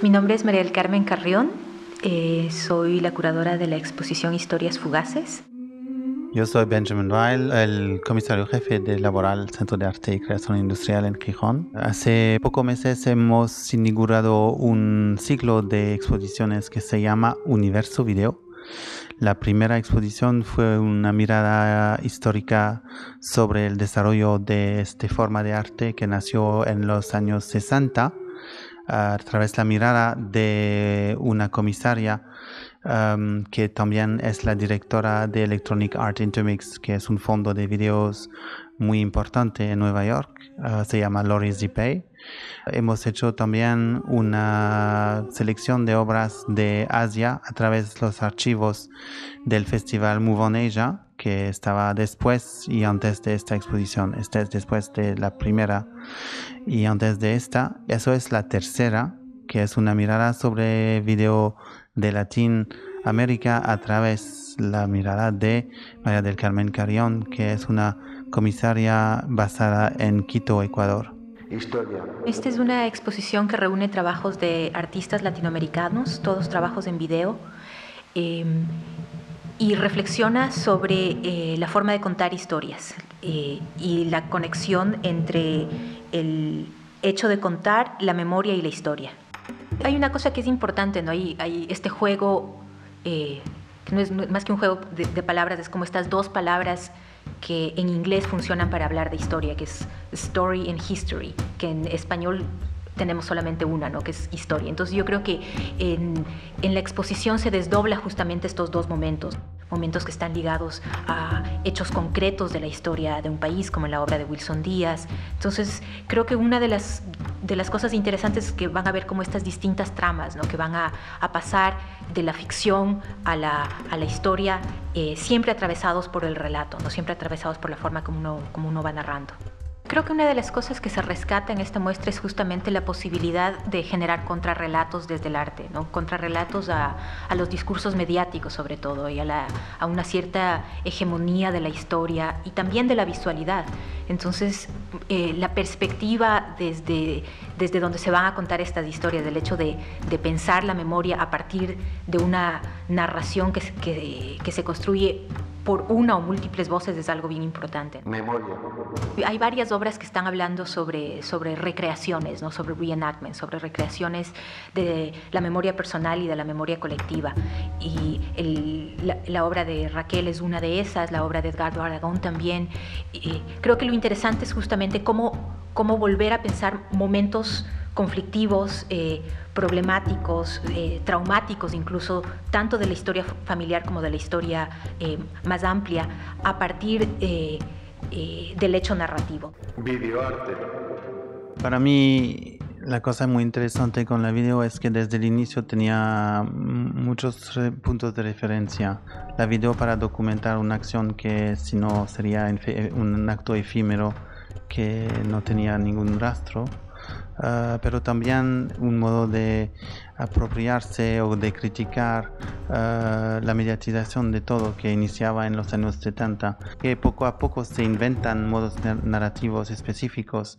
Mi nombre es María del Carmen Carrión, eh, soy la curadora de la exposición Historias Fugaces. Yo soy Benjamin Weil, el comisario jefe de Laboral Centro de Arte y Creación Industrial en Gijón. Hace pocos meses hemos inaugurado un ciclo de exposiciones que se llama Universo Video. La primera exposición fue una mirada histórica sobre el desarrollo de esta forma de arte que nació en los años 60 a través de la mirada de una comisaria um, que también es la directora de Electronic Art Intermix, que es un fondo de videos muy importante en Nueva York. Uh, se llama Lori Zipay. Hemos hecho también una selección de obras de Asia a través de los archivos del Festival Move on Asia, que estaba después y antes de esta exposición. Esta es después de la primera y antes de esta. Eso es la tercera, que es una mirada sobre video de Latinoamérica a través de la mirada de María del Carmen Carrión, que es una comisaria basada en Quito, Ecuador. Esta es una exposición que reúne trabajos de artistas latinoamericanos, todos trabajos en video, em, y reflexiona sobre eh, la forma de contar historias eh, y la conexión entre el hecho de contar la memoria y la historia. Hay una cosa que es importante, ¿no? Hay, este juego, eh, que no es más que un juego de, de palabras, es como estas dos palabras que en inglés funcionan para hablar de historia, que es story and history, que en español tenemos solamente una, ¿no? que es historia. Entonces yo creo que en, en la exposición se desdobla justamente estos dos momentos momentos que están ligados a hechos concretos de la historia de un país, como en la obra de Wilson Díaz. Entonces, creo que una de las, de las cosas interesantes es que van a ver como estas distintas tramas, ¿no? que van a, a pasar de la ficción a la, a la historia, eh, siempre atravesados por el relato, no siempre atravesados por la forma como uno, como uno va narrando. Creo que una de las cosas que se rescata en esta muestra es justamente la posibilidad de generar contrarrelatos desde el arte, ¿no? contrarrelatos a, a los discursos mediáticos sobre todo y a, la, a, una cierta hegemonía de la historia y también de la visualidad. Entonces, eh, la perspectiva desde, desde donde se van a contar estas historias, del hecho de, de pensar la memoria a partir de una narración que, que, que se construye por una o múltiples voces es algo bien importante. Memoria. Hay varias obras que están hablando sobre, sobre recreaciones, ¿no? sobre reenactment, sobre recreaciones de la memoria personal y de la memoria colectiva. Y el, la, la, obra de Raquel es una de esas, la obra de Edgardo Aragón también. Y creo que lo interesante es justamente cómo, cómo volver a pensar momentos conflictivos, eh, problemáticos, eh, traumáticos incluso, tanto de la historia familiar como de la historia eh, más amplia, a partir eh, eh, del hecho narrativo. Videoarte. Para mí, la cosa muy interesante con la video es que desde el inicio tenía muchos puntos de referencia. La video para documentar una acción que si no sería un acto efímero que no tenía ningún rastro uh, pero también un modo de apropiarse o de criticar uh, la mediatización de todo que iniciaba en los años 70, que poco a poco se inventan modos narrativos específicos.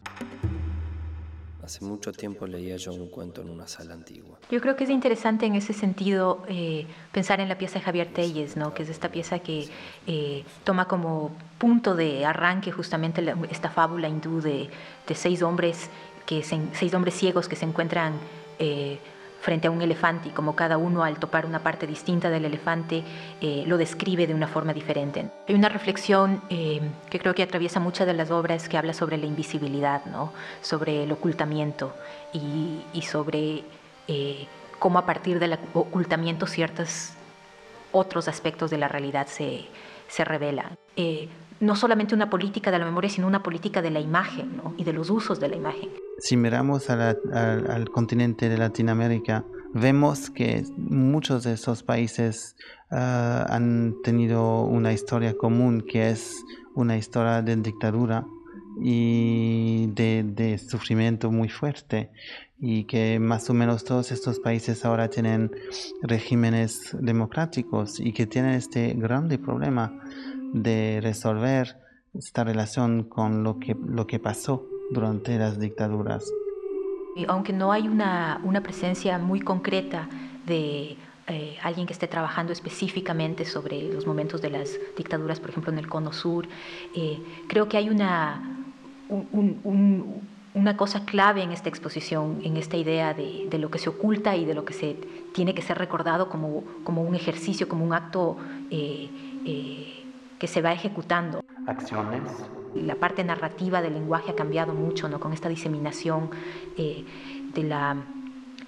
Hace mucho tiempo leía yo un cuento en una sala antigua. Yo creo que es interesante en ese sentido eh, pensar en la pieza de Javier Telles, ¿no? que es esta pieza que eh, toma como punto de arranque justamente la, esta fábula hindú de, de seis hombres que se, seis hombres ciegos que se encuentran eh, frente a un elefante y como cada uno al topar una parte distinta del elefante eh, lo describe de una forma diferente. Hay una reflexión eh, que creo que atraviesa muchas de las obras que habla sobre la invisibilidad, ¿no? sobre el ocultamiento y, sobre cómo a partir del ocultamiento ciertos otros aspectos de la realidad se, se revelan. No solamente una política de la memoria, sino una política de la imagen y de los usos de la imagen. Si miramos a la, al continente de Latinoamérica, vemos que muchos de esos países uh, han tenido una historia común que es una historia de dictadura y de, de, sufrimiento muy fuerte y que más o menos todos estos países ahora tienen regímenes democráticos y que tienen este grande problema de resolver esta relación con lo que, lo que pasó durante las dictaduras. aunque no hay una, una presencia muy concreta de eh, alguien que esté trabajando específicamente sobre los momentos de las dictaduras, por ejemplo, en el Cono Sur. Eh, creo que hay una, una cosa clave en esta exposición, en esta idea de, de, lo que se oculta y de lo que se tiene que ser recordado como, como un ejercicio, como un acto eh, que se va ejecutando. Acciones. La parte narrativa del lenguaje ha cambiado mucho, ¿no? Con esta diseminación de la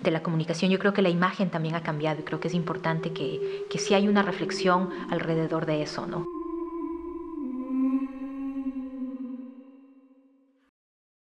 de la comunicación, yo creo que la imagen también ha cambiado y creo que es importante que, que sí hay una reflexión alrededor de eso, ¿no?